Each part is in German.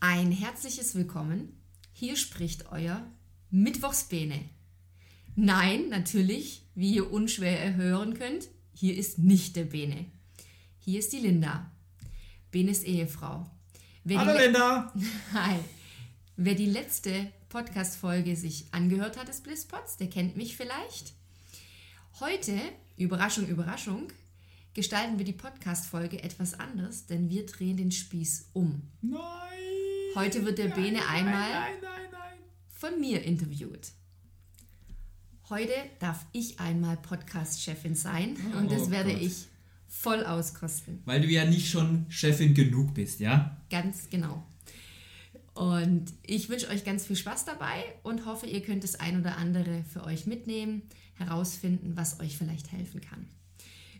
Ein herzliches Willkommen. Hier spricht euer Mittwochsbene. Nein, natürlich, wie ihr unschwer hören könnt, hier ist nicht der Bene. Hier ist die Linda, Benes Ehefrau. Wer Hallo Linda! Hi. Wer die letzte Podcast-Folge sich angehört hat des Blisspots, der kennt mich vielleicht. Heute, Überraschung, Überraschung, gestalten wir die Podcast-Folge etwas anders, denn wir drehen den Spieß um. Nein! Heute wird der Bene einmal nein, nein, nein. von mir interviewt. Heute darf ich einmal Podcast-Chefin sein Oh und das werde Gott. ich voll auskosten. Weil du ja nicht schon Chefin genug bist, ja? Ganz genau. Und ich wünsche euch ganz viel Spaß dabei und hoffe, ihr könnt das ein oder andere für euch mitnehmen, herausfinden, was euch vielleicht helfen kann.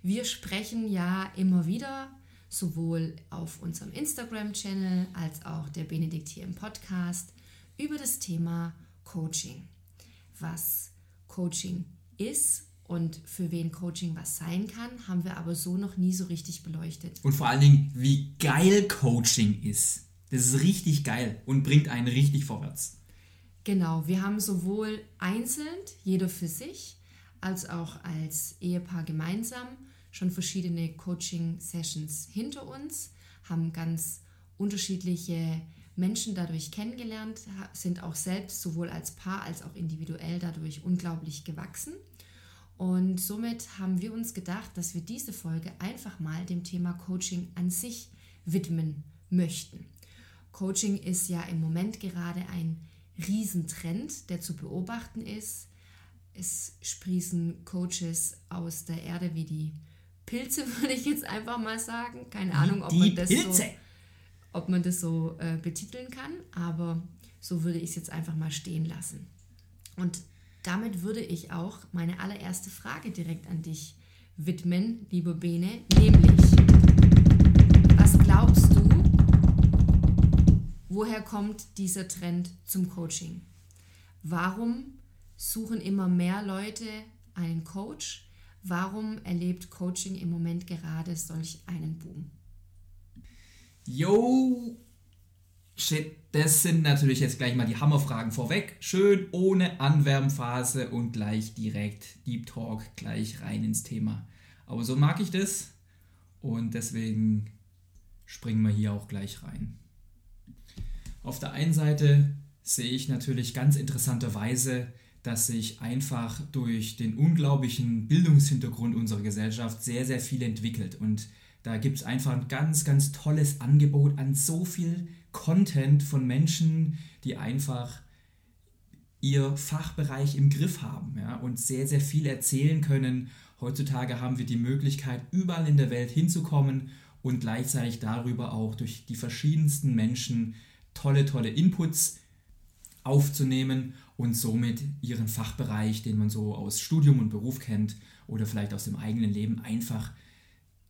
Wir sprechen ja immer wieder, sowohl auf unserem Instagram-Channel als auch der Benedikt hier im Podcast, über das Thema Coaching. Was Coaching ist und für wen Coaching was sein kann, haben wir aber so noch nie so richtig beleuchtet. Und vor allen Dingen, wie geil Coaching ist. Das ist richtig geil und bringt einen richtig vorwärts. Genau, wir haben sowohl einzeln, jeder für sich, als auch als Ehepaar gemeinsam schon verschiedene Coaching-Sessions hinter uns, haben ganz unterschiedliche Menschen dadurch kennengelernt, sind auch selbst sowohl als Paar als auch individuell dadurch unglaublich gewachsen. Und somit haben wir uns gedacht, dass wir diese Folge einfach mal dem Thema Coaching an sich widmen möchten. Coaching ist ja im Moment gerade ein Riesentrend, der zu beobachten ist. Es sprießen Coaches aus der Erde wie die Pilze, würde ich jetzt einfach mal sagen. Keine Ahnung, ob man das so, ob man das so äh, betiteln kann, aber so würde ich es jetzt einfach mal stehen lassen. Und damit würde ich auch meine allererste Frage direkt an dich widmen, liebe Bene, nämlich, was glaubst du, woher kommt dieser Trend zum Coaching? Warum suchen immer mehr Leute einen Coach? Warum erlebt Coaching im Moment gerade solch einen Boom? Yo! Shit, das sind natürlich jetzt gleich mal die Hammerfragen vorweg. Schön ohne Anwärmphase und gleich direkt Deep Talk, gleich rein ins Thema. Aber so mag ich das und deswegen springen wir hier auch gleich rein. Auf der einen Seite sehe ich natürlich ganz interessanterweise, dass sich einfach durch den unglaublichen Bildungshintergrund unserer Gesellschaft sehr, sehr viel entwickelt. Und da gibt es einfach ein ganz, ganz tolles Angebot an so viel Content von Menschen, die einfach ihr Fachbereich im Griff haben ja, und sehr, sehr viel erzählen können. Heutzutage haben wir die Möglichkeit, überall in der Welt hinzukommen und gleichzeitig darüber auch durch die verschiedensten Menschen tolle, tolle Inputs aufzunehmen und somit ihren Fachbereich, den man so aus Studium und Beruf kennt oder vielleicht aus dem eigenen Leben, einfach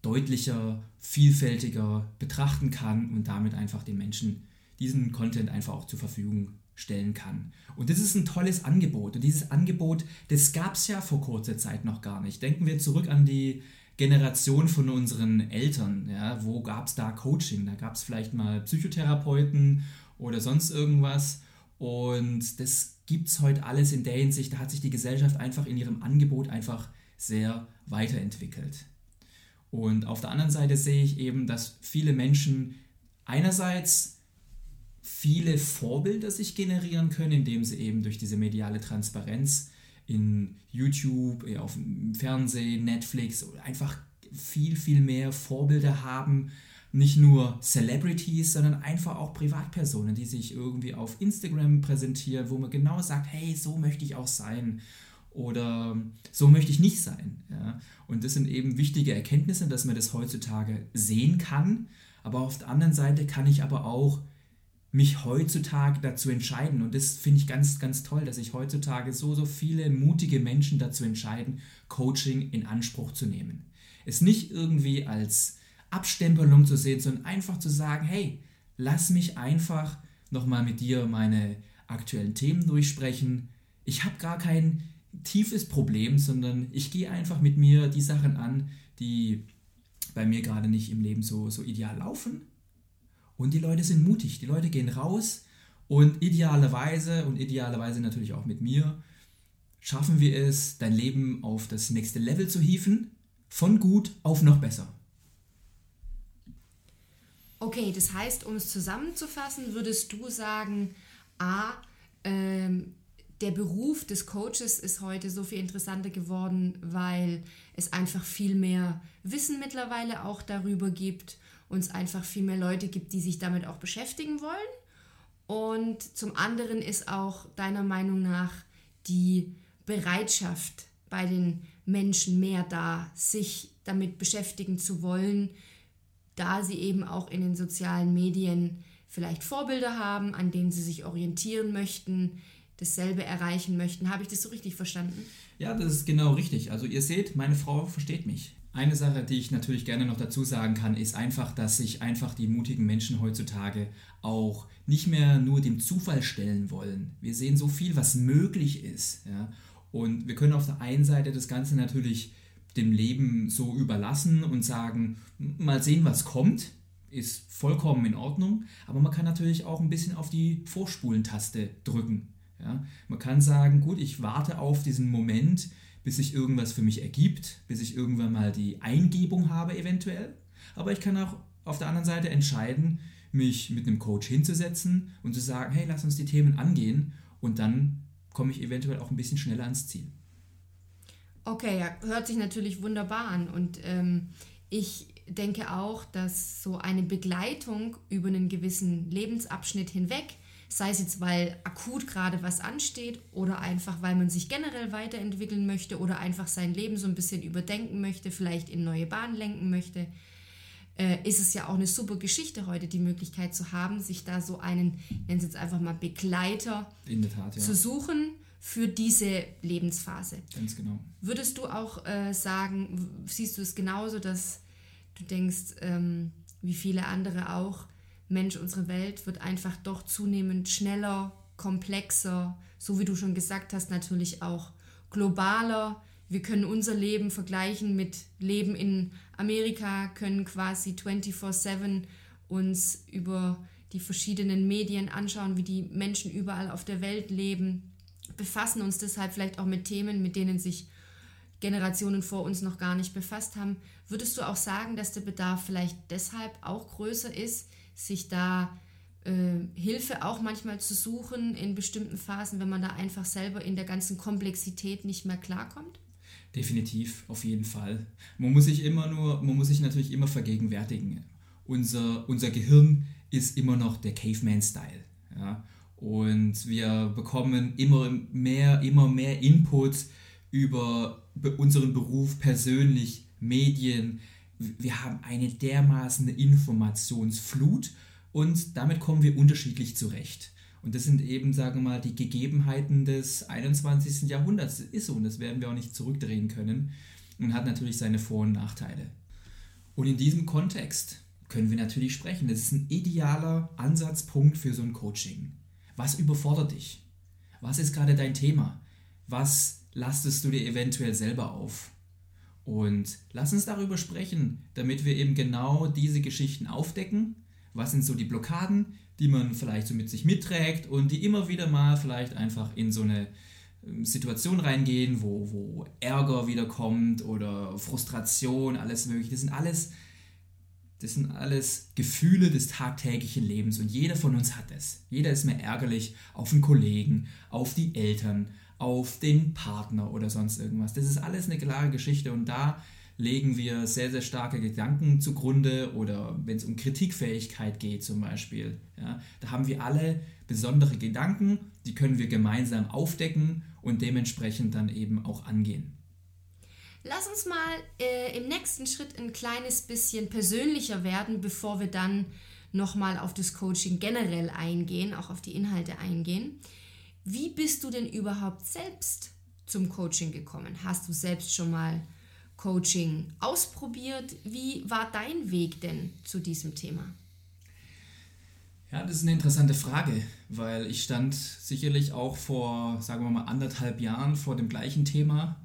deutlicher, vielfältiger betrachten kann und damit einfach den Menschen diesen Content einfach auch zur Verfügung stellen kann. Und das ist ein tolles Angebot. Und dieses Angebot, das gab es ja vor kurzer Zeit noch gar nicht. Denken wir zurück an die Generation von unseren Eltern. Ja, wo gab es da Coaching? Da gab es vielleicht mal Psychotherapeuten oder sonst irgendwas. Und das gibt es heute alles in der Hinsicht, da hat sich die Gesellschaft einfach in ihrem Angebot einfach sehr weiterentwickelt. Und auf der anderen Seite sehe ich eben, dass viele Menschen einerseits viele Vorbilder sich generieren können, indem sie eben durch diese mediale Transparenz in YouTube, äh, auf dem Fernsehen, Netflix einfach viel, viel mehr Vorbilder haben. Nicht nur Celebrities, sondern einfach auch Privatpersonen, die sich irgendwie auf Instagram präsentieren, wo man genau sagt, hey, so möchte ich auch sein oder so möchte ich nicht sein. Ja? Und das sind eben wichtige Erkenntnisse, dass man das heutzutage sehen kann. Aber auf der anderen Seite kann ich aber auch mich heutzutage dazu entscheiden. Und das finde ich ganz, ganz toll, dass sich heutzutage so, so viele mutige Menschen dazu entscheiden, Coaching in Anspruch zu nehmen. Es nicht irgendwie als Abstempelung zu sehen, sondern einfach zu sagen, hey, lass mich einfach nochmal mit dir meine aktuellen Themen durchsprechen. Ich habe gar kein tiefes Problem, sondern ich gehe einfach mit mir die Sachen an, die bei mir gerade nicht im Leben so, so ideal laufen und die Leute sind mutig. Die Leute gehen raus und idealerweise und idealerweise natürlich auch mit mir schaffen wir es, dein Leben auf das nächste Level zu hieven, von gut auf noch besser. Okay, das heißt, um es zusammenzufassen, würdest du sagen, a, ähm, der Beruf des Coaches ist heute so viel interessanter geworden, weil es einfach viel mehr Wissen mittlerweile auch darüber gibt uns einfach viel mehr Leute gibt, die sich damit auch beschäftigen wollen. Und zum anderen ist auch deiner Meinung nach die Bereitschaft bei den Menschen mehr da, sich damit beschäftigen zu wollen, da sie eben auch in den sozialen Medien vielleicht Vorbilder haben, an denen sie sich orientieren möchten, dasselbe erreichen möchten. Habe ich das so richtig verstanden? Ja, das ist genau richtig. Also ihr seht, meine Frau versteht mich. Eine Sache, die ich natürlich gerne noch dazu sagen kann, ist einfach, dass sich einfach die mutigen Menschen heutzutage auch nicht mehr nur dem Zufall stellen wollen. Wir sehen so viel, was möglich ist. Ja? Und wir können auf der einen Seite das Ganze natürlich dem Leben so überlassen und sagen, mal sehen, was kommt, ist vollkommen in Ordnung. Aber man kann natürlich auch ein bisschen auf die Vorspulentaste drücken. Ja? Man kann sagen, gut, ich warte auf diesen Moment, bis sich irgendwas für mich ergibt, bis ich irgendwann mal die Eingebung habe eventuell. Aber ich kann auch auf der anderen Seite entscheiden, mich mit einem Coach hinzusetzen und zu sagen, hey, lass uns die Themen angehen und dann komme ich eventuell auch ein bisschen schneller ans Ziel. Okay, ja, hört sich natürlich wunderbar an und ähm, ich denke auch, dass so eine Begleitung über einen gewissen Lebensabschnitt hinweg sei es jetzt, weil akut gerade was ansteht oder einfach, weil man sich generell weiterentwickeln möchte oder einfach sein Leben so ein bisschen überdenken möchte, vielleicht in neue Bahnen lenken möchte, äh, ist es ja auch eine super Geschichte heute, die Möglichkeit zu haben, sich da so einen, nennen Sie es einfach mal Begleiter Tat, ja. zu suchen für diese Lebensphase. Ganz genau. Würdest du auch äh, sagen, siehst du es genauso, dass du denkst, ähm, wie viele andere auch, Mensch, unsere Welt wird einfach doch zunehmend schneller, komplexer, so wie du schon gesagt hast, natürlich auch globaler. Wir können unser Leben vergleichen mit Leben in Amerika, können quasi 24/7 uns über die verschiedenen Medien anschauen, wie die Menschen überall auf der Welt leben, befassen uns deshalb vielleicht auch mit Themen, mit denen sich Generationen vor uns noch gar nicht befasst haben. Würdest du auch sagen, dass der Bedarf vielleicht deshalb auch größer ist, sich da äh, Hilfe auch manchmal zu suchen in bestimmten Phasen, wenn man da einfach selber in der ganzen Komplexität nicht mehr klarkommt? Definitiv, auf jeden Fall. Man muss sich immer nur, man muss sich natürlich immer vergegenwärtigen. Unser, unser Gehirn ist immer noch der Caveman-Style. Ja? Und wir bekommen immer mehr, immer mehr Input über unseren Beruf persönlich, Medien, wir haben eine dermaßen Informationsflut und damit kommen wir unterschiedlich zurecht. Und das sind eben, sagen wir mal, die Gegebenheiten des 21. Jahrhunderts. Das ist so und das werden wir auch nicht zurückdrehen können und hat natürlich seine Vor- und Nachteile. Und in diesem Kontext können wir natürlich sprechen. Das ist ein idealer Ansatzpunkt für so ein Coaching. Was überfordert dich? Was ist gerade dein Thema? Was lastest du dir eventuell selber auf? Und lass uns darüber sprechen, damit wir eben genau diese Geschichten aufdecken. Was sind so die Blockaden, die man vielleicht so mit sich mitträgt und die immer wieder mal vielleicht einfach in so eine ähm, Situation reingehen, wo, wo Ärger wiederkommt oder Frustration, alles mögliche. Das sind alles, das sind alles Gefühle des tagtäglichen Lebens und jeder von uns hat es. Jeder ist mehr ärgerlich auf den Kollegen, auf die Eltern, auf den Partner oder sonst irgendwas. Das ist alles eine klare Geschichte und da legen wir sehr, sehr starke Gedanken zugrunde oder wenn es um Kritikfähigkeit geht zum Beispiel. Ja, da haben wir alle besondere Gedanken, die können wir gemeinsam aufdecken und dementsprechend dann eben auch angehen. Lass uns mal äh, im nächsten Schritt ein kleines bisschen persönlicher werden, bevor wir dann nochmal auf das Coaching generell eingehen, auch auf die Inhalte eingehen. Wie bist du denn überhaupt selbst zum Coaching gekommen? Hast du selbst schon mal Coaching ausprobiert? Wie war dein Weg denn zu diesem Thema? Ja, das ist eine interessante Frage, weil ich stand sicherlich auch vor, sagen wir mal, anderthalb Jahren vor dem gleichen Thema.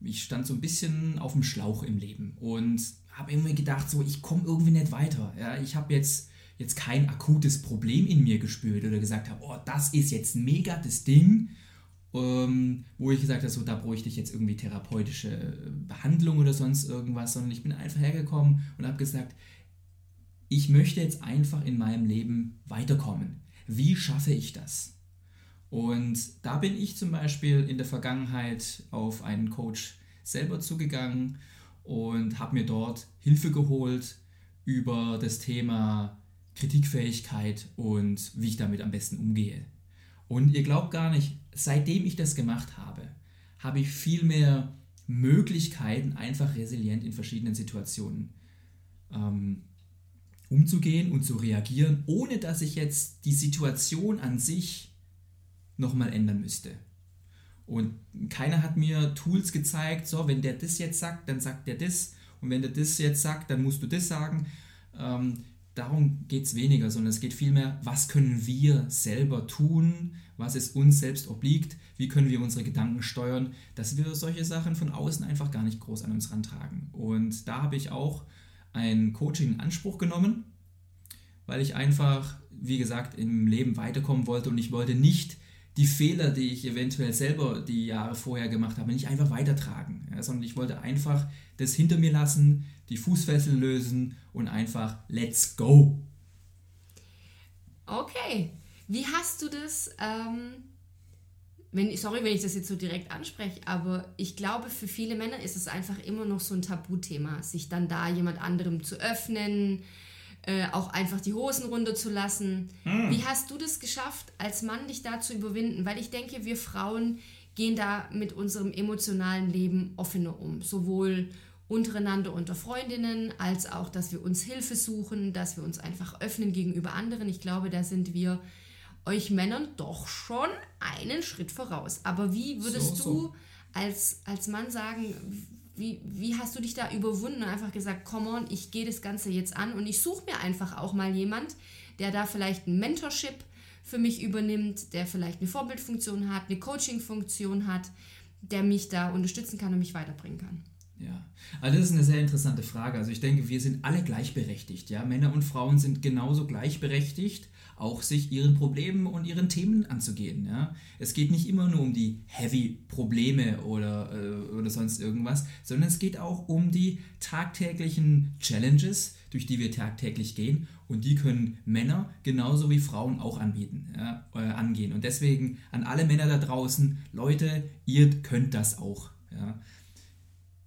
Ich stand so ein bisschen auf dem Schlauch im Leben und habe immer gedacht, so, ich komme irgendwie nicht weiter. Ja, ich habe jetzt jetzt kein akutes Problem in mir gespürt oder gesagt habe, oh, das ist jetzt mega das Ding, ähm, wo ich gesagt habe, so, da bräuchte ich jetzt irgendwie therapeutische äh, Behandlung oder sonst irgendwas, sondern ich bin einfach hergekommen und habe gesagt, ich möchte jetzt einfach in meinem Leben weiterkommen. Wie schaffe ich das? Und da bin ich zum Beispiel in der Vergangenheit auf einen Coach selber zugegangen und habe mir dort Hilfe geholt über das Thema Kritikfähigkeit und wie ich damit am besten umgehe. Und ihr glaubt gar nicht, seitdem ich das gemacht habe, habe ich viel mehr Möglichkeiten, einfach resilient in verschiedenen Situationen ähm, umzugehen und zu reagieren, ohne dass ich jetzt die Situation an sich nochmal ändern müsste. Und keiner hat mir Tools gezeigt, so, wenn der das jetzt sagt, dann sagt der das. Und wenn der das jetzt sagt, dann musst du das sagen. Ähm, darum geht es weniger, sondern es geht vielmehr, was können wir selber tun, was es uns selbst obliegt, wie können wir unsere Gedanken steuern, dass wir solche Sachen von außen einfach gar nicht groß an uns rantragen. Und da habe ich auch ein Coaching in Anspruch genommen, weil ich einfach, wie gesagt, im Leben weiterkommen wollte und ich wollte nicht die Fehler, die ich eventuell selber die Jahre vorher gemacht habe, nicht einfach weitertragen, ja, sondern ich wollte einfach das hinter mir lassen, die Fußfessel lösen und einfach let's go. Okay, wie hast du das, ähm, wenn, sorry, wenn ich das jetzt so direkt anspreche, aber ich glaube, für viele Männer ist es einfach immer noch so ein Tabuthema, sich dann da jemand anderem zu öffnen, äh, auch einfach die Hosen runterzulassen. Hm. Wie hast du das geschafft, als Mann dich da zu überwinden? Weil ich denke, wir Frauen gehen da mit unserem emotionalen Leben offener um, sowohl untereinander unter Freundinnen, als auch, dass wir uns Hilfe suchen, dass wir uns einfach öffnen gegenüber anderen. Ich glaube, da sind wir euch Männern doch schon einen Schritt voraus. Aber wie würdest so, so. du als, als Mann sagen, wie, wie hast du dich da überwunden und einfach gesagt, come on, ich gehe das Ganze jetzt an und ich suche mir einfach auch mal jemand, der da vielleicht ein Mentorship für mich übernimmt, der vielleicht eine Vorbildfunktion hat, eine Coachingfunktion hat, der mich da unterstützen kann und mich weiterbringen kann. Ja, also das ist eine sehr interessante Frage. Also ich denke, wir sind alle gleichberechtigt. Ja? Männer und Frauen sind genauso gleichberechtigt, auch sich ihren Problemen und ihren Themen anzugehen. Ja? Es geht nicht immer nur um die Heavy-Probleme oder, äh, oder sonst irgendwas, sondern es geht auch um die tagtäglichen Challenges, durch die wir tagtäglich gehen. Und die können Männer genauso wie Frauen auch anbieten, ja? äh, angehen. Und deswegen an alle Männer da draußen, Leute, ihr könnt das auch. Ja?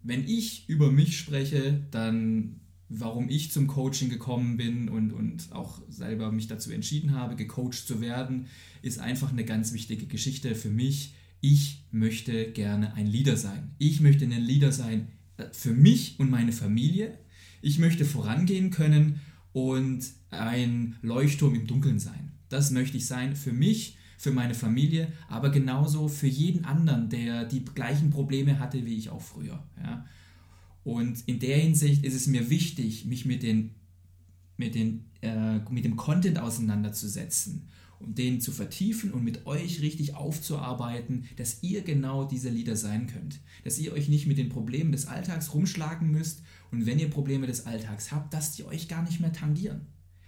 wenn ich über mich spreche, dann warum ich zum Coaching gekommen bin und, und auch selber mich dazu entschieden habe, gecoacht zu werden, ist einfach eine ganz wichtige Geschichte für mich. Ich möchte gerne ein Leader sein. Ich möchte ein Leader sein äh, für mich und meine Familie. Ich möchte vorangehen können und ein Leuchtturm im Dunkeln sein. Das möchte ich sein für mich für meine Familie, aber genauso für jeden anderen, der die gleichen Probleme hatte wie ich auch früher. Ja. Und in der Hinsicht ist es mir wichtig, mich mit den mit, den, äh, mit dem Content auseinanderzusetzen und den zu vertiefen und mit euch richtig aufzuarbeiten, dass ihr genau diese Leader sein könnt. Dass ihr euch nicht mit den Problemen des Alltags rumschlagen müsst und wenn ihr Probleme des Alltags habt, dass die euch gar nicht mehr tangieren.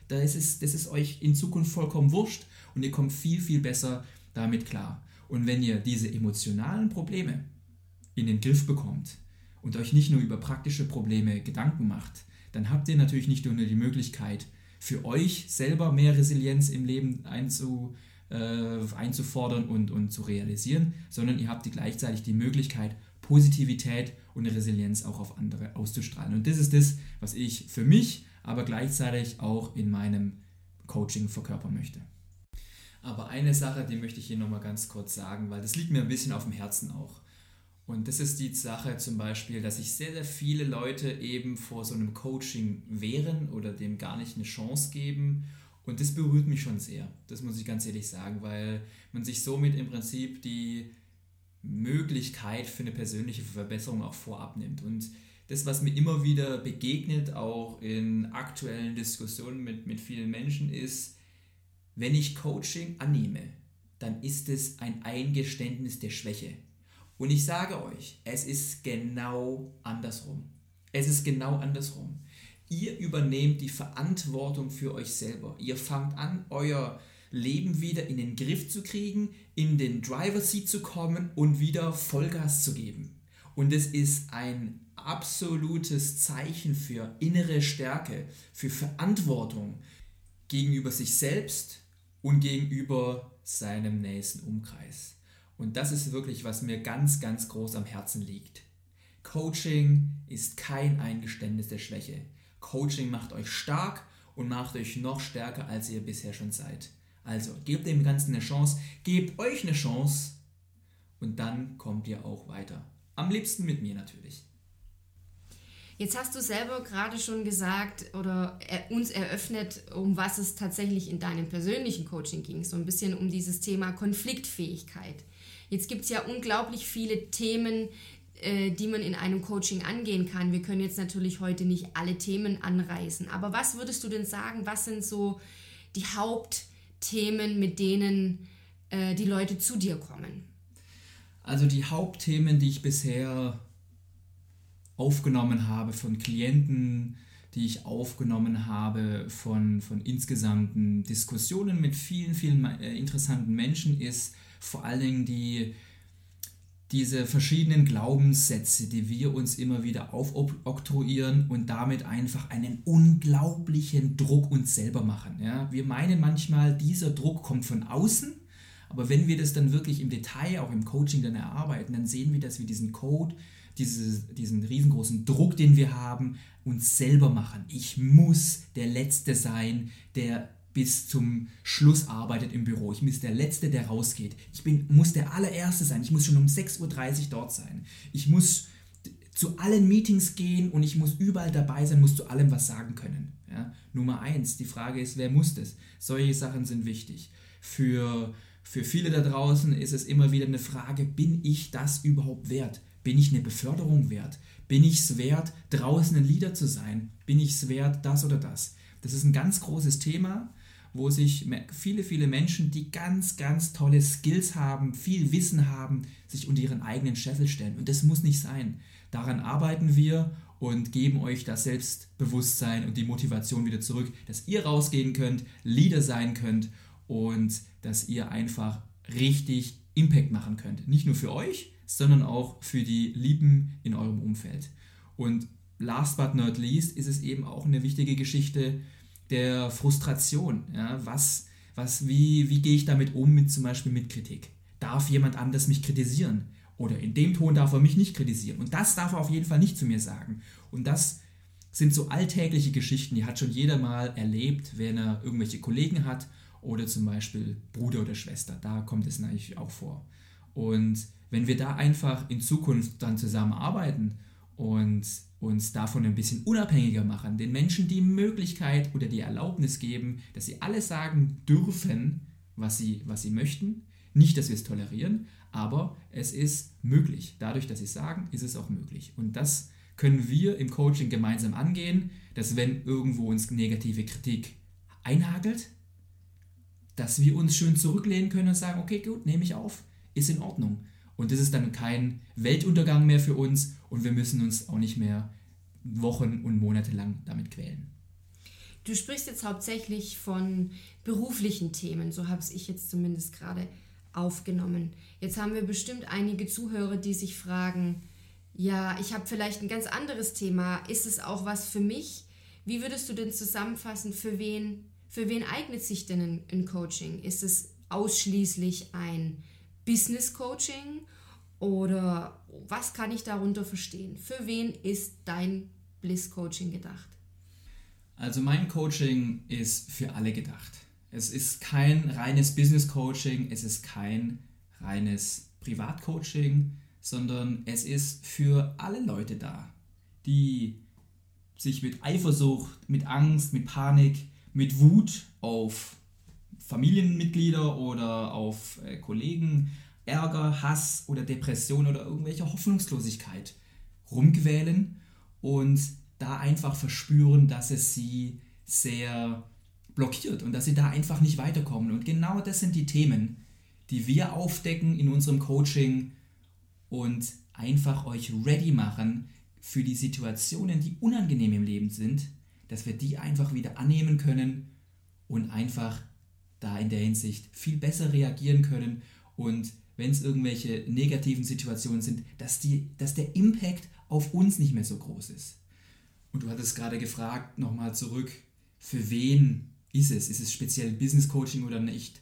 Da ist das ist euch in Zukunft vollkommen wurscht und ihr kommt viel, viel besser damit klar. Und wenn ihr diese emotionalen Probleme in den Griff bekommt und euch nicht nur über praktische Probleme Gedanken macht, dann habt ihr natürlich nicht nur die Möglichkeit, für euch selber mehr Resilienz im Leben einzu, äh, einzufordern und, und zu realisieren, sondern ihr habt die gleichzeitig die Möglichkeit, Positivität und Resilienz auch auf andere auszustrahlen. Und das ist das, was ich für mich, aber gleichzeitig auch in meinem Coaching verkörpern möchte. Aber eine Sache, die möchte ich hier nochmal ganz kurz sagen, weil das liegt mir ein bisschen auf dem Herzen auch. Und das ist die Sache zum Beispiel, dass sich sehr, sehr viele Leute eben vor so einem Coaching wehren oder dem gar nicht eine Chance geben. Und das berührt mich schon sehr, das muss ich ganz ehrlich sagen, weil man sich somit im Prinzip die Möglichkeit für eine persönliche Verbesserung auch vorab nimmt. Und das, was mir immer wieder begegnet, auch in aktuellen Diskussionen mit, mit vielen Menschen, ist, wenn ich Coaching annehme, dann ist es ein Eingeständnis der Schwäche. Und ich sage euch, es ist genau andersrum. Es ist genau andersrum. Ihr übernehmt die Verantwortung für euch selber. Ihr fangt an, euer Leben wieder in den Griff zu kriegen, in den Driver Seat zu kommen und wieder Vollgas zu geben. Und es ist ein absolutes Zeichen für innere Stärke, für Verantwortung gegenüber sich selbst und gegenüber seinem nächsten Umkreis. Und das ist wirklich, was mir ganz, ganz groß am Herzen liegt. Coaching ist kein Eingeständnis der Schwäche. Coaching macht euch stark und macht euch noch stärker, als ihr bisher schon seid. Also gebt dem Ganzen eine Chance, gebt euch eine Chance und dann kommt ihr auch weiter. Am liebsten mit mir natürlich. Jetzt hast du selber gerade schon gesagt oder uns eröffnet, um was es tatsächlich in deinem persönlichen Coaching ging. So ein bisschen um dieses Thema Konfliktfähigkeit. Jetzt gibt es ja unglaublich viele Themen, äh, die man in einem Coaching angehen kann. Wir können jetzt natürlich heute nicht alle Themen anreißen, aber was würdest du denn sagen, was sind so die Hauptthemen, mit denen äh, die Leute zu dir kommen? Also die Hauptthemen, die ich bisher aufgenommen habe von Klienten, die ich aufgenommen habe von, von insgesamten Diskussionen mit vielen, vielen äh, interessanten Menschen, ist vor allen Dingen die, diese verschiedenen Glaubenssätze, die wir uns immer wieder aufoktroyieren und damit einfach einen unglaublichen Druck uns selber machen. Ja? Wir meinen manchmal, dieser Druck kommt von außen, aber wenn wir das dann wirklich im Detail, auch im Coaching dann erarbeiten, dann sehen wir, dass wir diesen Code, diese, diesen riesengroßen Druck, den wir haben, uns selber machen. Ich muss der Letzte sein, der bis zum Schluss arbeitet im Büro. Ich muss der Letzte, der rausgeht. Ich bin, muss der allererste sein. Ich muss schon um 6.30 Uhr dort sein. Ich muss zu allen Meetings gehen und ich muss überall dabei sein, muss zu allem was sagen können. Ja? Nummer eins, die Frage ist, wer muss das? Solche Sachen sind wichtig. Für, für viele da draußen ist es immer wieder eine Frage, bin ich das überhaupt wert? Bin ich eine Beförderung wert? Bin ich es wert, draußen ein Leader zu sein? Bin ich es wert, das oder das? Das ist ein ganz großes Thema wo sich viele, viele Menschen, die ganz, ganz tolle Skills haben, viel Wissen haben, sich unter ihren eigenen Scheffel stellen. Und das muss nicht sein. Daran arbeiten wir und geben euch das Selbstbewusstsein und die Motivation wieder zurück, dass ihr rausgehen könnt, Leader sein könnt und dass ihr einfach richtig Impact machen könnt. Nicht nur für euch, sondern auch für die Lieben in eurem Umfeld. Und last but not least ist es eben auch eine wichtige Geschichte, der Frustration. Ja? Was, was, wie, wie gehe ich damit um, mit zum Beispiel mit Kritik? Darf jemand anders mich kritisieren? Oder in dem Ton darf er mich nicht kritisieren. Und das darf er auf jeden Fall nicht zu mir sagen. Und das sind so alltägliche Geschichten, die hat schon jeder mal erlebt, wenn er irgendwelche Kollegen hat oder zum Beispiel Bruder oder Schwester. Da kommt es natürlich auch vor. Und wenn wir da einfach in Zukunft dann zusammenarbeiten und uns davon ein bisschen unabhängiger machen, den Menschen die Möglichkeit oder die Erlaubnis geben, dass sie alles sagen dürfen, was sie, was sie möchten. Nicht, dass wir es tolerieren, aber es ist möglich. Dadurch, dass sie es sagen, ist es auch möglich. Und das können wir im Coaching gemeinsam angehen, dass wenn irgendwo uns negative Kritik einhagelt, dass wir uns schön zurücklehnen können und sagen, okay, gut, nehme ich auf, ist in Ordnung. Und das ist dann kein Weltuntergang mehr für uns und wir müssen uns auch nicht mehr Wochen und Monate lang damit quälen. Du sprichst jetzt hauptsächlich von beruflichen Themen, so habe ich jetzt zumindest gerade aufgenommen. Jetzt haben wir bestimmt einige Zuhörer, die sich fragen, ja, ich habe vielleicht ein ganz anderes Thema, ist es auch was für mich? Wie würdest du denn zusammenfassen, für wen, für wen eignet sich denn ein Coaching? Ist es ausschließlich ein Business Coaching oder was kann ich darunter verstehen? Für wen ist dein Bliss Coaching gedacht? Also mein Coaching ist für alle gedacht. Es ist kein reines Business Coaching, es ist kein reines Privatcoaching, sondern es ist für alle Leute da, die sich mit Eifersucht, mit Angst, mit Panik, mit Wut auf Familienmitglieder oder auf äh, Kollegen, Ärger, Hass oder Depression oder irgendwelche Hoffnungslosigkeit rumquälen und da einfach verspüren, dass es sie sehr blockiert und dass sie da einfach nicht weiterkommen. Und genau das sind die Themen, die wir aufdecken in unserem Coaching und einfach euch ready machen für die Situationen, die unangenehm im Leben sind, dass wir die einfach wieder annehmen können und einfach da in der Hinsicht viel besser reagieren können und wenn es irgendwelche negativen Situationen sind, dass, die, dass der Impact auf uns nicht mehr so groß ist. Und du hattest gerade gefragt, nochmal zurück, für wen ist es? Ist es speziell Business Coaching oder nicht?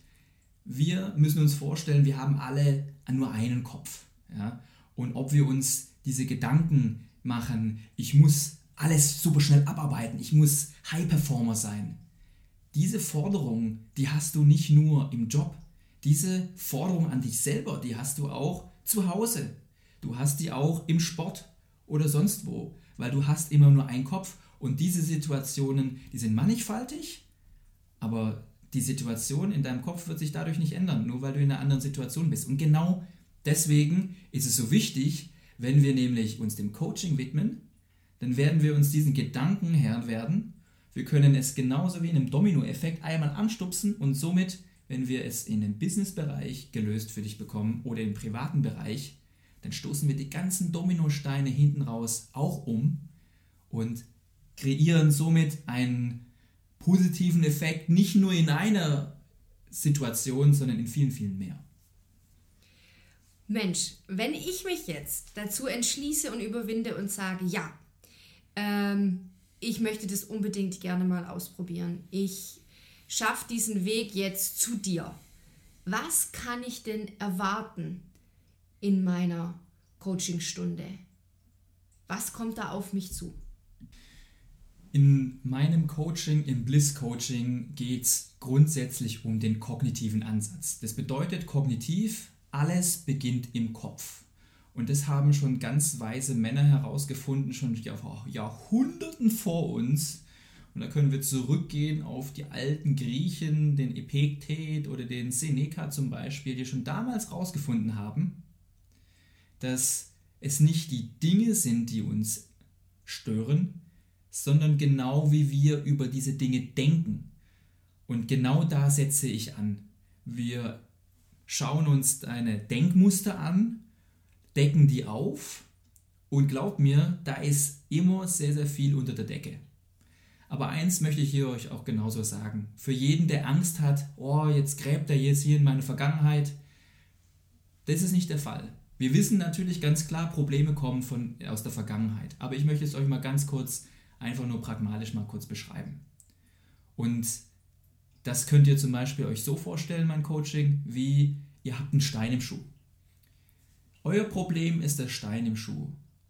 Wir müssen uns vorstellen, wir haben alle nur einen Kopf. Ja? Und ob wir uns diese Gedanken machen, ich muss alles super schnell abarbeiten, ich muss High Performer sein. Diese Forderung, die hast du nicht nur im Job, diese Forderung an dich selber, die hast du auch zu Hause. Du hast die auch im Sport oder sonst wo, weil du hast immer nur einen Kopf und diese Situationen, die sind mannigfaltig, aber die Situation in deinem Kopf wird sich dadurch nicht ändern, nur weil du in einer anderen Situation bist. Und genau deswegen ist es so wichtig, wenn wir nämlich uns dem Coaching widmen, dann werden wir uns diesen Gedanken Herren werden. Wir können es genauso wie in einem Dominoeffekt einmal anstupsen und somit wenn wir es in den Business-Bereich gelöst für dich bekommen oder im privaten Bereich, dann stoßen wir die ganzen Dominosteine hinten raus auch um und kreieren somit einen positiven Effekt nicht nur in einer Situation, sondern in vielen, vielen mehr. Mensch, wenn ich mich jetzt dazu entschließe und überwinde und sage, ja, ähm, ich möchte das unbedingt gerne mal ausprobieren. Ich schaff diesen Weg jetzt zu dir. Was kann ich denn erwarten in meiner Coachingstunde? Was kommt da auf mich zu? In meinem Coaching, im Bliss Coaching, geht es grundsätzlich um den kognitiven Ansatz. Das bedeutet kognitiv, alles beginnt im Kopf. Und das haben schon ganz weise Männer herausgefunden, schon Jahrhunderten vor uns, und da können wir zurückgehen auf die alten Griechen, den Epiktet oder den Seneca zum Beispiel, die schon damals herausgefunden haben, dass es nicht die Dinge sind, die uns stören, sondern genau wie wir über diese Dinge denken. Und genau da setze ich an. Wir schauen uns deine Denkmuster an, decken die auf und glaub mir, da ist immer sehr, sehr viel unter der Decke. Aber eins möchte ich hier euch auch genauso sagen. Für jeden, der Angst hat, oh, jetzt gräbt er jetzt hier in meine Vergangenheit, das ist nicht der Fall. Wir wissen natürlich ganz klar, Probleme kommen von, aus der Vergangenheit. Aber ich möchte es euch mal ganz kurz, einfach nur pragmatisch mal kurz beschreiben. Und das könnt ihr zum Beispiel euch so vorstellen, mein Coaching, wie ihr habt einen Stein im Schuh. Euer Problem ist der Stein im Schuh.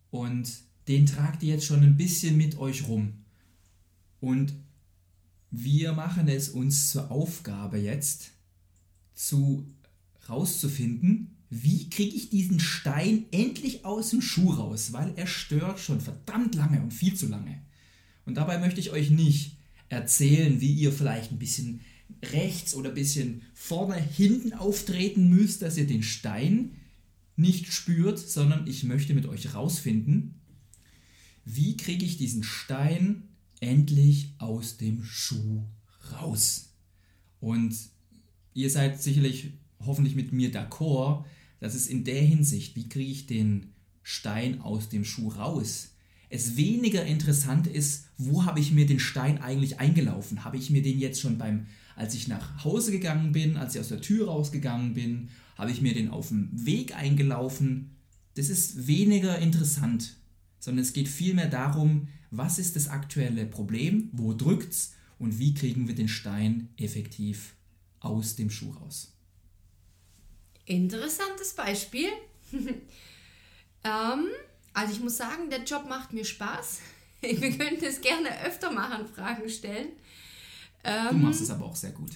Und den tragt ihr jetzt schon ein bisschen mit euch rum. Und wir machen es uns zur Aufgabe jetzt, zu rauszufinden, wie kriege ich diesen Stein endlich aus dem Schuh raus, weil er stört schon verdammt lange und viel zu lange. Und dabei möchte ich euch nicht erzählen, wie ihr vielleicht ein bisschen rechts oder ein bisschen vorne, hinten auftreten müsst, dass ihr den Stein nicht spürt, sondern ich möchte mit euch rausfinden, wie kriege ich diesen Stein endlich aus dem Schuh raus? Und ihr seid sicherlich hoffentlich mit mir d'accord, dass es in der Hinsicht, wie kriege ich den Stein aus dem Schuh raus, es weniger interessant ist, wo habe ich mir den Stein eigentlich eingelaufen? Habe ich mir den jetzt schon beim, als ich nach Hause gegangen bin, als ich aus der Tür rausgegangen bin, habe ich mir den auf dem Weg eingelaufen? Das ist weniger interessant, sondern es geht vielmehr darum, was ist das aktuelle Problem, wo drückt's und wie kriegen wir den Stein effektiv aus dem Schuh raus. Interessantes Beispiel. ähm, also ich muss sagen, der Job macht mir Spaß. Wir könnten es gerne öfter machen, Fragen stellen. Ähm, du machst es aber auch sehr gut.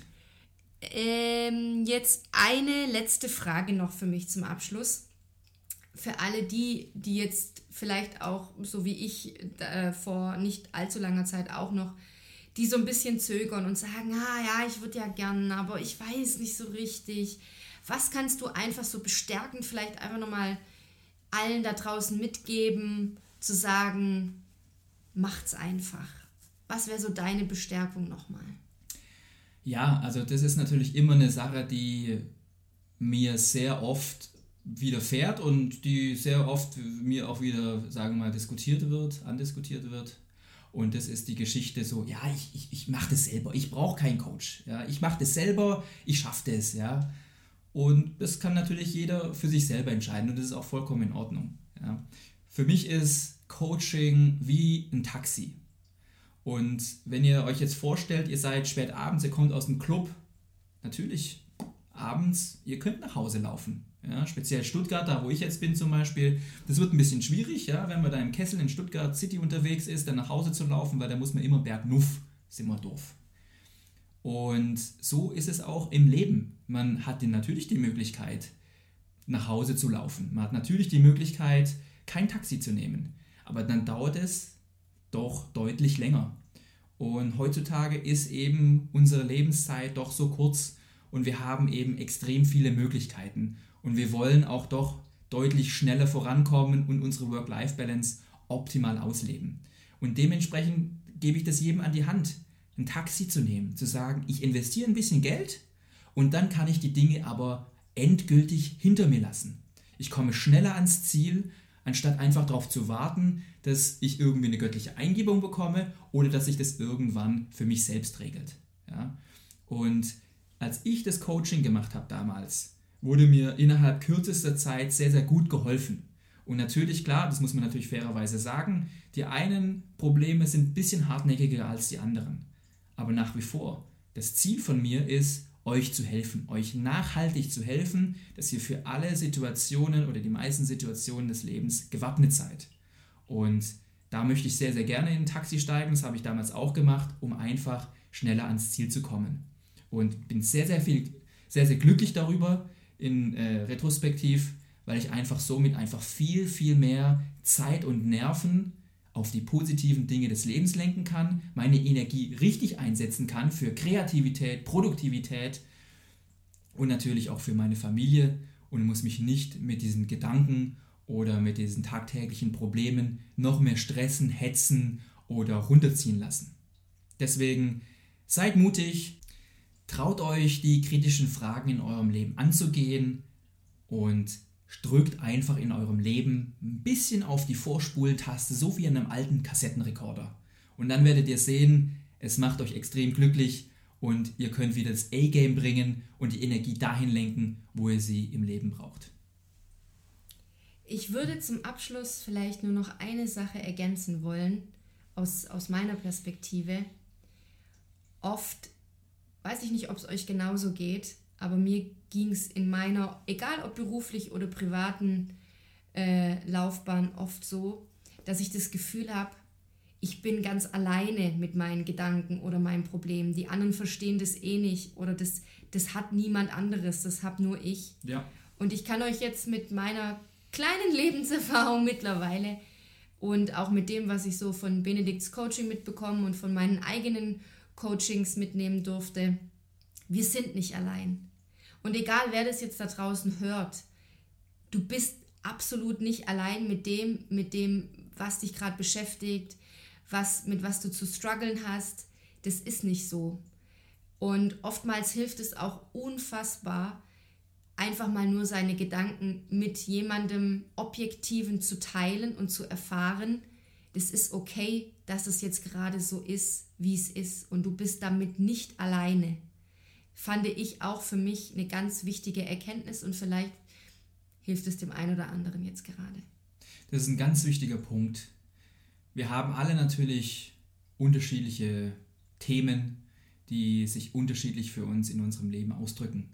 Ähm, jetzt eine letzte Frage noch für mich zum Abschluss. Für alle die, die jetzt vielleicht auch, so wie ich äh, vor nicht allzu langer Zeit auch noch, die so ein bisschen zögern und sagen, ah ja, ich würde ja gern, aber ich weiß nicht so richtig. Was kannst du einfach so bestärkend vielleicht einfach nochmal allen da draußen mitgeben, zu sagen, macht's einfach. Was wäre so deine Bestärkung nochmal? Ja, also das ist natürlich immer eine Sache, die mir sehr oft widerfährt und die sehr oft mir auch wieder, sagen wir mal, diskutiert wird, andiskutiert wird. Und das ist die Geschichte so, ja, ich, ich, ich mache das selber, ich brauche keinen Coach. Ja, ich mache das selber, ich schaffe das. Ja. Und das kann natürlich jeder für sich selber entscheiden und das ist auch vollkommen in Ordnung. Ja. Für mich ist Coaching wie ein Taxi. Und wenn ihr euch jetzt vorstellt, ihr seid spät abends, ihr kommt aus dem Club, natürlich abends, ihr könnt nach Hause laufen. Ja, speziell Stuttgart, da wo ich jetzt bin zum Beispiel, das wird ein bisschen schwierig, ja, wenn man da im Kessel in Stuttgart City unterwegs ist, dann nach Hause zu laufen, weil da muss man immer bergnuff, ist immer doof. Und so ist es auch im Leben. Man hat natürlich die Möglichkeit, nach Hause zu laufen. Man hat natürlich die Möglichkeit, kein Taxi zu nehmen. Aber dann dauert es doch deutlich länger. Und heutzutage ist eben unsere Lebenszeit doch so kurz und wir haben eben extrem viele Möglichkeiten. Und wir wollen auch doch deutlich schneller vorankommen und unsere Work-Life-Balance optimal ausleben. Und dementsprechend gebe ich das jedem an die Hand ein Taxi zu nehmen, zu sagen, ich investiere ein bisschen Geld und dann kann ich die Dinge aber endgültig hinter mir lassen. Ich komme schneller ans Ziel, anstatt einfach darauf zu warten, dass ich irgendwie eine göttliche Eingebung bekomme oder dass sich das irgendwann für mich selbst regelt. Ja? Und als ich das Coaching gemacht habe damals, wurde mir innerhalb kürzester Zeit sehr, sehr gut geholfen. Und natürlich, klar, das muss man natürlich fairerweise sagen, die einen Probleme sind ein bisschen hartnäckiger als die anderen. Aber nach wie vor, das Ziel von mir ist, euch zu helfen, euch nachhaltig zu helfen, dass ihr für alle Situationen oder die meisten Situationen des Lebens gewappnet seid. Und da möchte ich sehr, sehr gerne in ein Taxi steigen, das habe ich damals auch gemacht, um einfach schneller ans Ziel zu kommen. Und bin sehr, sehr viel, sehr, sehr glücklich darüber in äh, Retrospektiv, weil ich einfach somit einfach viel, viel mehr Zeit und Nerven auf die positiven Dinge des Lebens lenken kann, meine Energie richtig einsetzen kann für Kreativität, Produktivität und natürlich auch für meine Familie und muss mich nicht mit diesen Gedanken oder mit diesen tagtäglichen Problemen noch mehr stressen, hetzen oder runterziehen lassen. Deswegen seid mutig, traut euch die kritischen Fragen in eurem Leben anzugehen und drückt einfach in eurem Leben ein bisschen auf die Vorspultaste, so wie in einem alten Kassettenrekorder. Und dann werdet ihr sehen, es macht euch extrem glücklich und ihr könnt wieder das A-Game bringen und die Energie dahin lenken, wo ihr sie im Leben braucht. Ich würde zum Abschluss vielleicht nur noch eine Sache ergänzen wollen, aus, aus meiner Perspektive. Oft, weiß ich nicht, ob es euch genauso geht, aber mir ging es in meiner, egal ob beruflich oder privaten äh, Laufbahn, oft so, dass ich das Gefühl habe, ich bin ganz alleine mit meinen Gedanken oder meinem Problem. Die anderen verstehen das eh nicht oder das, das hat niemand anderes, das habe nur ich. Ja. Und ich kann euch jetzt mit meiner kleinen Lebenserfahrung mittlerweile und auch mit dem, was ich so von Benedikts Coaching mitbekommen und von meinen eigenen Coachings mitnehmen durfte, wir sind nicht allein. Und egal, wer das jetzt da draußen hört, du bist absolut nicht allein mit dem, mit dem, was dich gerade beschäftigt, was, mit was du zu strugglen hast. Das ist nicht so. Und oftmals hilft es auch unfassbar, einfach mal nur seine Gedanken mit jemandem Objektiven zu teilen und zu erfahren, es ist okay, dass es jetzt gerade so ist, wie es ist und du bist damit nicht alleine. Fand ich auch für mich eine ganz wichtige Erkenntnis und vielleicht hilft es dem einen oder anderen jetzt gerade. Das ist ein ganz wichtiger Punkt. Wir haben alle natürlich unterschiedliche Themen, die sich unterschiedlich für uns in unserem Leben ausdrücken.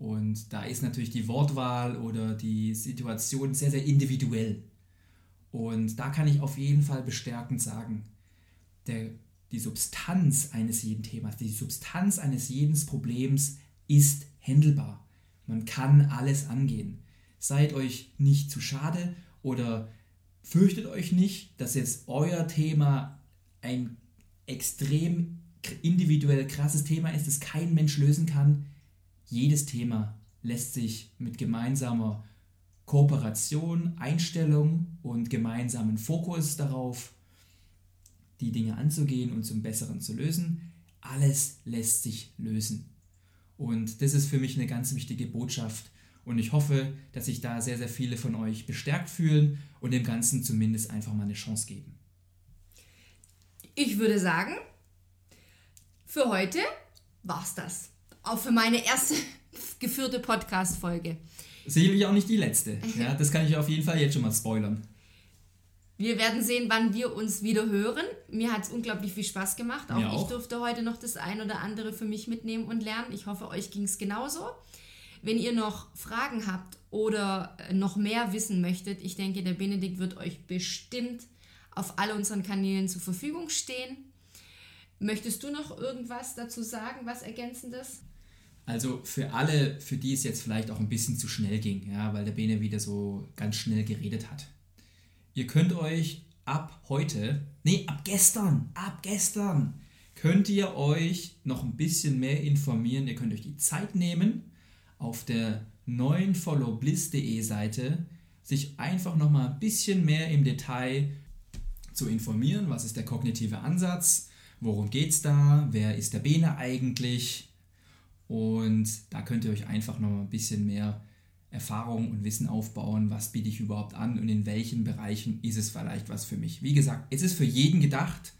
Und da ist natürlich die Wortwahl oder die Situation sehr, sehr individuell. Und da kann ich auf jeden Fall bestärkend sagen, der, die Substanz eines jeden Themas, die Substanz eines jeden Problems ist händelbar. Man kann alles angehen. Seid euch nicht zu schade oder fürchtet euch nicht, dass jetzt euer Thema ein extrem individuell krasses Thema ist, das kein Mensch lösen kann. Jedes Thema lässt sich mit gemeinsamer Kooperation, Einstellung und gemeinsamen Fokus darauf, die Dinge anzugehen und zum Besseren zu lösen. Alles lässt sich lösen. Und das ist für mich eine ganz wichtige Botschaft. Und ich hoffe, dass sich da sehr, sehr viele von euch bestärkt fühlen und dem Ganzen zumindest einfach mal eine Chance geben. Ich würde sagen, für heute war's das. Auch für meine erste geführte Podcast-Folge. Sicherlich auch nicht die letzte. Ja, das kann ich auf jeden Fall jetzt schon mal spoilern. Wir werden sehen, wann wir uns wieder hören. Mir hat es unglaublich viel Spaß gemacht. Auch, auch, ich durfte heute noch das ein oder andere für mich mitnehmen und lernen. Ich hoffe, euch ging es genauso. Wenn ihr noch Fragen habt oder äh, noch mehr wissen möchtet, ich denke, der Benedikt wird euch bestimmt auf all unseren Kanälen zur Verfügung stehen. Möchtest du noch irgendwas dazu sagen, was ergänzendes? Also für alle, für die es jetzt vielleicht auch ein bisschen zu schnell ging, ja, weil der Bene wieder so ganz schnell geredet hat. Ihr könnt euch ab heute, nee, ab gestern, ab gestern, könnt ihr euch noch ein bisschen mehr informieren. Ihr könnt euch die Zeit nehmen, auf der neuen followbliss.de Seite sich einfach noch mal ein bisschen mehr im Detail zu informieren. Was ist der kognitive Ansatz? Worum geht es da? Wer ist der Bene eigentlich? Und da könnt ihr euch einfach noch ein bisschen mehr Erfahrung und Wissen aufbauen, was biete ich überhaupt an und in welchen Bereichen ist es vielleicht was für mich. Wie gesagt, es ist für jeden gedacht.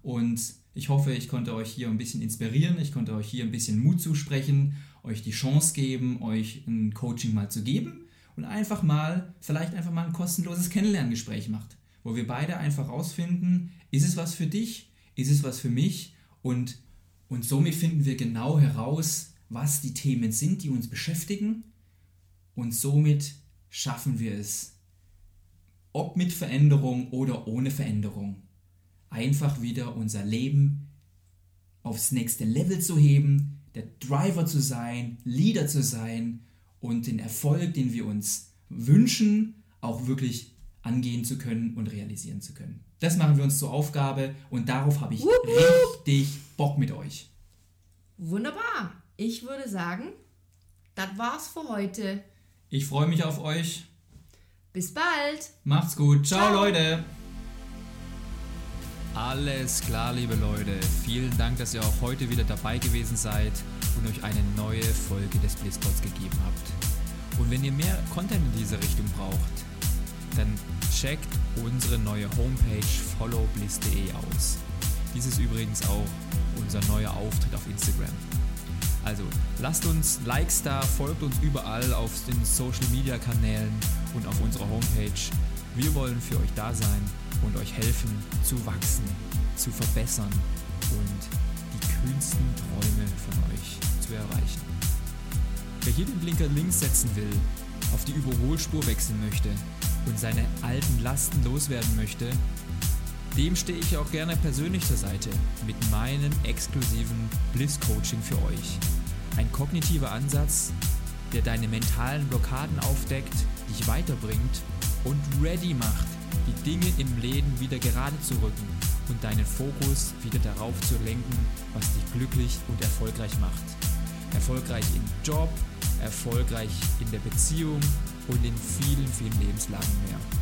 Und ich hoffe, ich konnte euch hier ein bisschen inspirieren, ich konnte euch hier ein bisschen Mut zusprechen, euch die Chance geben, euch ein Coaching mal zu geben und einfach mal, vielleicht einfach mal ein kostenloses Kennenlerngespräch macht, wo wir beide einfach rausfinden, ist es was für dich, ist es was für mich? Und, und somit finden wir genau heraus, was die Themen sind, die uns beschäftigen und somit schaffen wir es, ob mit Veränderung oder ohne Veränderung, einfach wieder unser Leben aufs nächste Level zu heben, der Driver zu sein, Leader zu sein und den Erfolg, den wir uns wünschen, auch wirklich angehen zu können und realisieren zu können. Das machen wir uns zur Aufgabe und darauf habe ich richtig Bock mit euch. Wunderbar ich würde sagen, das war's für heute. Ich freue mich auf euch. Bis bald. Macht's gut. Ciao, Ciao. Leute. Alles klar, liebe Leute. Vielen Dank, dass ihr auch heute wieder dabei gewesen seid und euch eine neue Folge des Blizzpods gegeben habt. Und wenn ihr mehr Content in diese Richtung braucht, dann checkt unsere neue Homepage followbliss.de aus. Dies ist übrigens auch unser neuer Auftritt auf Instagram. Also lasst uns Likes da, folgt uns überall auf den Social Media Kanälen und auf unserer Homepage. Wir wollen für euch da sein und euch helfen zu wachsen, zu verbessern und die kühnsten Träume von euch zu erreichen. Wer hier den Blinker links setzen will, auf die Überholspur wechseln möchte und seine alten Lasten loswerden möchte, dem stehe ich auch gerne persönlich zur Seite mit meinem exklusiven Bliss Coaching für euch. Ein kognitiver Ansatz, der deine mentalen Blockaden aufdeckt, dich weiterbringt und ready macht, die Dinge im Leben wieder gerade zu rücken und deinen Fokus wieder darauf zu lenken, was dich glücklich und erfolgreich macht. Erfolgreich im Job, erfolgreich in der Beziehung und in vielen, vielen Lebenslagen mehr.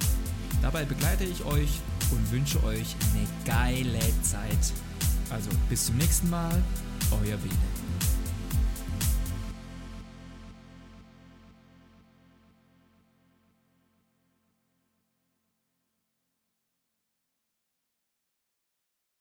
Dabei begleite ich euch und wünsche euch eine geile Zeit. Also bis zum nächsten Mal, euer Bene.